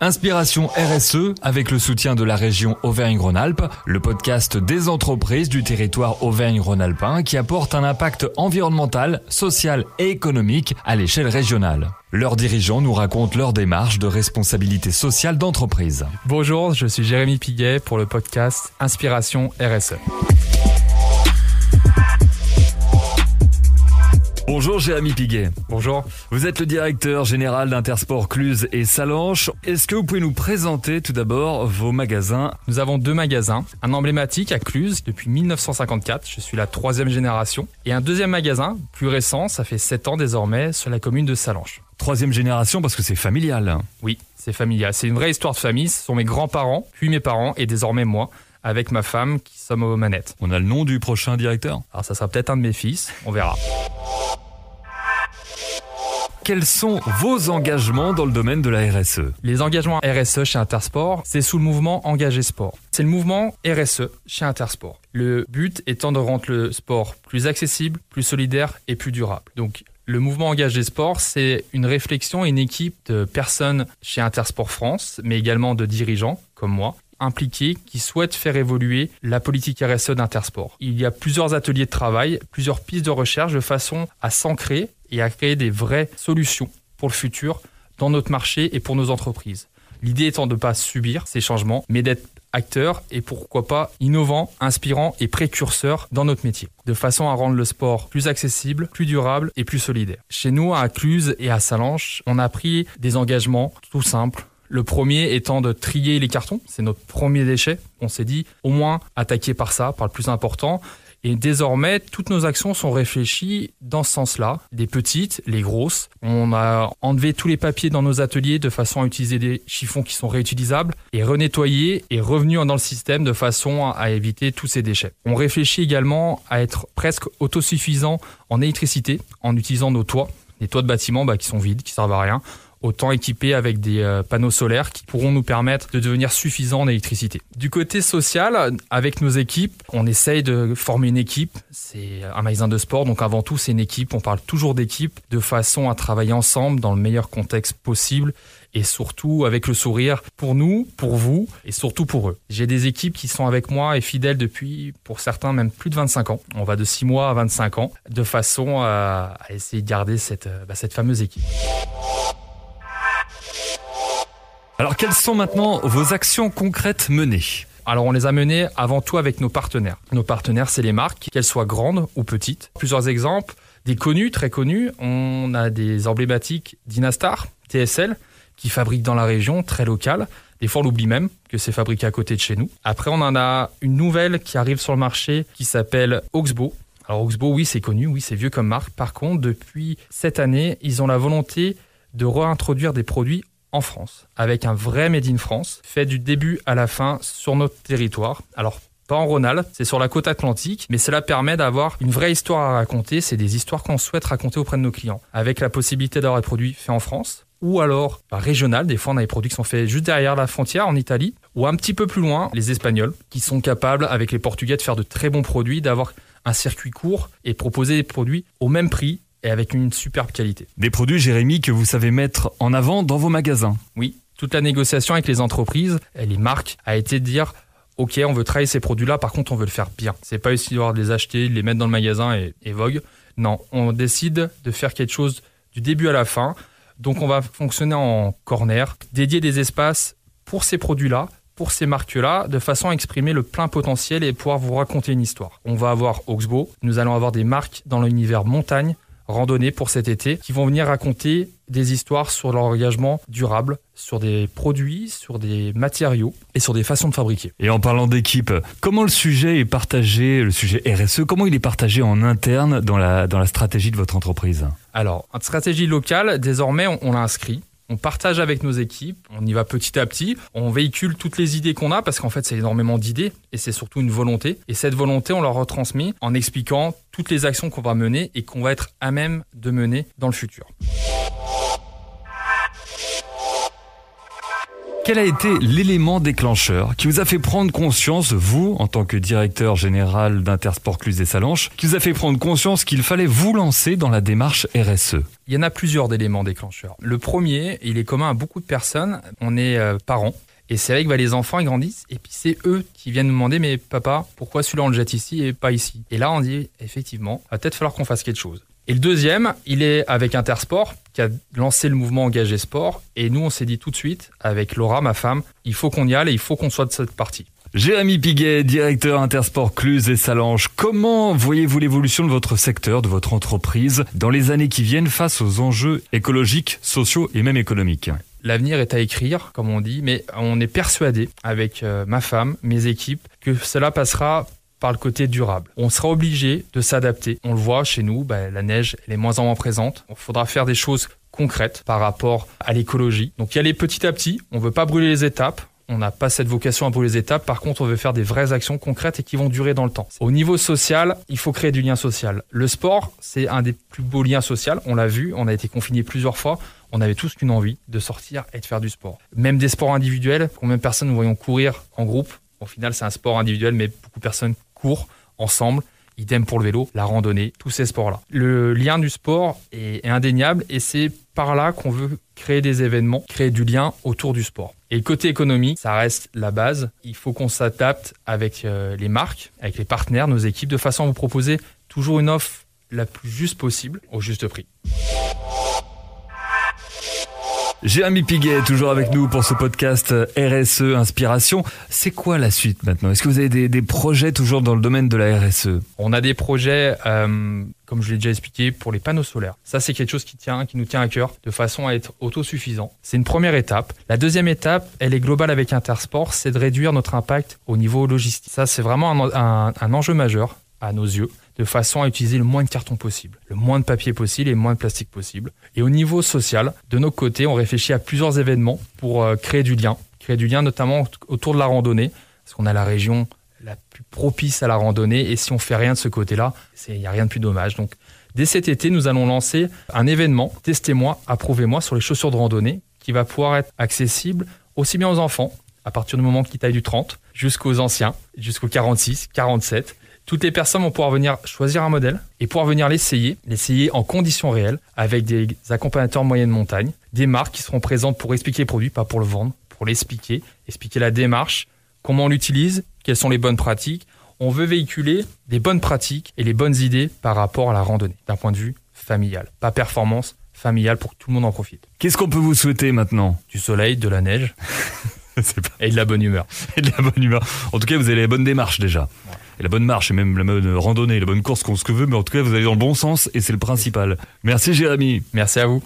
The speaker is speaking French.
Inspiration RSE avec le soutien de la région Auvergne-Rhône-Alpes, le podcast des entreprises du territoire Auvergne-Rhône-Alpin qui apporte un impact environnemental, social et économique à l'échelle régionale. Leurs dirigeants nous racontent leur démarche de responsabilité sociale d'entreprise. Bonjour, je suis Jérémy Piguet pour le podcast Inspiration RSE. Bonjour Jérémy Piguet. Bonjour. Vous êtes le directeur général d'Intersport Cluse et Salanches. Est-ce que vous pouvez nous présenter tout d'abord vos magasins? Nous avons deux magasins. Un emblématique à Cluse depuis 1954, je suis la troisième génération. Et un deuxième magasin, plus récent, ça fait 7 ans désormais, sur la commune de Salanches. Troisième génération parce que c'est familial. Oui, c'est familial. C'est une vraie histoire de famille. Ce sont mes grands-parents, puis mes parents et désormais moi avec ma femme qui sommes aux manettes. On a le nom du prochain directeur? Alors ça sera peut-être un de mes fils, on verra quels sont vos engagements dans le domaine de la RSE Les engagements RSE chez Intersport, c'est sous le mouvement Engagé Sport. C'est le mouvement RSE chez Intersport. Le but étant de rendre le sport plus accessible, plus solidaire et plus durable. Donc le mouvement Engagé Sport, c'est une réflexion et une équipe de personnes chez Intersport France, mais également de dirigeants comme moi, impliqués qui souhaitent faire évoluer la politique RSE d'Intersport. Il y a plusieurs ateliers de travail, plusieurs pistes de recherche de façon à s'ancrer et à créer des vraies solutions pour le futur dans notre marché et pour nos entreprises. L'idée étant de ne pas subir ces changements, mais d'être acteur et pourquoi pas innovant, inspirant et précurseur dans notre métier, de façon à rendre le sport plus accessible, plus durable et plus solidaire. Chez nous, à Cluse et à Salanches, on a pris des engagements tout simples. Le premier étant de trier les cartons, c'est notre premier déchet. On s'est dit au moins attaquer par ça, par le plus important. Et désormais, toutes nos actions sont réfléchies dans ce sens-là, des petites, les grosses. On a enlevé tous les papiers dans nos ateliers de façon à utiliser des chiffons qui sont réutilisables et renettoyer et revenus dans le système de façon à éviter tous ces déchets. On réfléchit également à être presque autosuffisant en électricité en utilisant nos toits, les toits de bâtiments bah, qui sont vides, qui servent à rien autant équipés avec des euh, panneaux solaires qui pourront nous permettre de devenir suffisants en électricité. Du côté social, avec nos équipes, on essaye de former une équipe. C'est un magasin de sport, donc avant tout c'est une équipe. On parle toujours d'équipe de façon à travailler ensemble dans le meilleur contexte possible et surtout avec le sourire pour nous, pour vous et surtout pour eux. J'ai des équipes qui sont avec moi et fidèles depuis, pour certains, même plus de 25 ans. On va de 6 mois à 25 ans, de façon à, essayer de garder cette, bah, cette fameuse équipe. Alors quelles sont maintenant vos actions concrètes menées alors on les a menées avant tout avec nos partenaires. Nos partenaires, c'est les marques, qu'elles soient grandes ou petites. Plusieurs exemples, des connus, très connus. On a des emblématiques Dynastar, TSL, qui fabriquent dans la région, très local. Des fois, on l'oublie même que c'est fabriqué à côté de chez nous. Après, on en a une nouvelle qui arrive sur le marché qui s'appelle Oxbow. Alors Oxbow, oui, c'est connu, oui, c'est vieux comme marque. Par contre, depuis cette année, ils ont la volonté de réintroduire des produits en France, avec un vrai Made in France, fait du début à la fin sur notre territoire. Alors, pas en Rhône-Alpes, c'est sur la côte atlantique, mais cela permet d'avoir une vraie histoire à raconter. C'est des histoires qu'on souhaite raconter auprès de nos clients, avec la possibilité d'avoir des produits faits en France, ou alors bah, régional. Des fois, on a des produits qui sont faits juste derrière la frontière en Italie, ou un petit peu plus loin, les Espagnols, qui sont capables, avec les Portugais, de faire de très bons produits, d'avoir un circuit court et proposer des produits au même prix et avec une superbe qualité. Des produits, Jérémy, que vous savez mettre en avant dans vos magasins. Oui, toute la négociation avec les entreprises et les marques a été de dire Ok, on veut travailler ces produits-là, par contre, on veut le faire bien. C'est pas histoire de les acheter, de les mettre dans le magasin et, et vogue. Non, on décide de faire quelque chose du début à la fin. Donc, on va fonctionner en corner, dédier des espaces pour ces produits-là, pour ces marques-là, de façon à exprimer le plein potentiel et pouvoir vous raconter une histoire. On va avoir Oxbow, nous allons avoir des marques dans l'univers montagne, randonnée pour cet été qui vont venir raconter des histoires sur leur engagement durable, sur des produits, sur des matériaux et sur des façons de fabriquer. Et en parlant d'équipe, comment le sujet est partagé, le sujet RSE, comment il est partagé en interne dans la, dans la stratégie de votre entreprise? Alors, une stratégie locale, désormais, on, on l'a inscrit on partage avec nos équipes, on y va petit à petit, on véhicule toutes les idées qu'on a parce qu'en fait c'est énormément d'idées et c'est surtout une volonté. Et cette volonté, on leur retransmet en expliquant toutes les actions qu'on va mener et qu'on va être à même de mener dans le futur. Quel a été l'élément déclencheur qui vous a fait prendre conscience, vous, en tant que directeur général d'Intersport Cluse et Salanches, qui vous a fait prendre conscience qu'il fallait vous lancer dans la démarche RSE Il y en a plusieurs d'éléments déclencheurs. Le premier, il est commun à beaucoup de personnes. On est euh, parents. Et c'est vrai que bah, les enfants, ils grandissent, et puis c'est eux qui viennent nous demander, mais papa, pourquoi celui-là on le jette ici et pas ici? Et là, on dit, effectivement, va peut-être falloir qu'on fasse quelque chose. Et le deuxième, il est avec Intersport, qui a lancé le mouvement Engagé Sport. Et nous, on s'est dit tout de suite, avec Laura, ma femme, il faut qu'on y aille et il faut qu'on soit de cette partie. Jérémy Piguet, directeur Intersport Cluse et Salange, comment voyez-vous l'évolution de votre secteur, de votre entreprise, dans les années qui viennent face aux enjeux écologiques, sociaux et même économiques? L'avenir est à écrire, comme on dit, mais on est persuadé, avec euh, ma femme, mes équipes, que cela passera par le côté durable. On sera obligé de s'adapter. On le voit chez nous, bah, la neige elle est moins en moins présente. Il faudra faire des choses concrètes par rapport à l'écologie. Donc y aller petit à petit. On ne veut pas brûler les étapes. On n'a pas cette vocation à brûler les étapes. Par contre, on veut faire des vraies actions concrètes et qui vont durer dans le temps. Au niveau social, il faut créer du lien social. Le sport, c'est un des plus beaux liens sociaux. On l'a vu, on a été confinés plusieurs fois. On avait tous qu'une envie de sortir et de faire du sport. Même des sports individuels, combien de personnes nous voyons courir en groupe Au final, c'est un sport individuel, mais beaucoup de personnes courent ensemble. Idem pour le vélo, la randonnée, tous ces sports-là. Le lien du sport est, indéniable et c'est par là qu'on veut créer des événements, créer du lien autour du sport. Et côté économie, ça reste la base. Il faut qu'on s'adapte avec euh, les marques, avec les partenaires, nos équipes, de façon à vous proposer toujours une offre la plus juste possible au juste prix. Jérémy Piguet, toujours avec nous pour ce podcast RSE Inspiration. C'est quoi la suite maintenant? Est-ce que vous avez des, projets toujours dans le domaine de la RSE On a des projets, euh, comme je l'ai déjà expliqué, pour les panneaux solaires. Ça, c'est quelque chose qui, nous tient à cœur de façon à être autosuffisant. C'est une première étape. La deuxième étape, elle est globale avec Intersport, c'est de réduire notre impact au niveau logistique. Ça, c'est vraiment un enjeu majeur à nos yeux de façon à utiliser le moins de carton possible, le moins de papier possible et le moins de plastique possible. Et au niveau social, de nos côtés, on réfléchit à plusieurs événements pour euh, créer du lien, créer du lien notamment autour de la randonnée, parce qu'on a la région la plus propice à la randonnée et si on fait rien de ce côté-là, il n'y a rien de plus dommage. Donc dès cet été, nous allons lancer un événement, testez-moi, approuvez-moi sur les chaussures de randonnée qui va pouvoir être accessible aussi bien aux enfants à partir du moment qu'ils taillent du 30 jusqu'aux anciens, jusqu'aux 46, 47 toutes les personnes vont pouvoir venir choisir un modèle et pouvoir venir l'essayer, l'essayer en conditions réelles avec des accompagnateurs moyenne montagne, des marques qui seront présentes pour expliquer les produits, pas pour le vendre, pour l'expliquer, expliquer la démarche, comment on l'utilise, quelles sont les bonnes pratiques. On veut véhiculer des bonnes pratiques et les bonnes idées par rapport à la randonnée d'un point de vue familial, pas performance, familiale pour que tout le monde en profite. Qu'est-ce qu'on peut vous souhaiter maintenant? Du soleil, de la neige et de la bonne humeur. Et de la bonne humeur. En tout cas, vous avez les bonnes démarches déjà et la bonne marche et même la bonne randonnée, la bonne course, qu'on ce que veut, mais en tout cas, vous allez dans le bon sens et c'est le principal. Merci Jérémy. Merci à vous.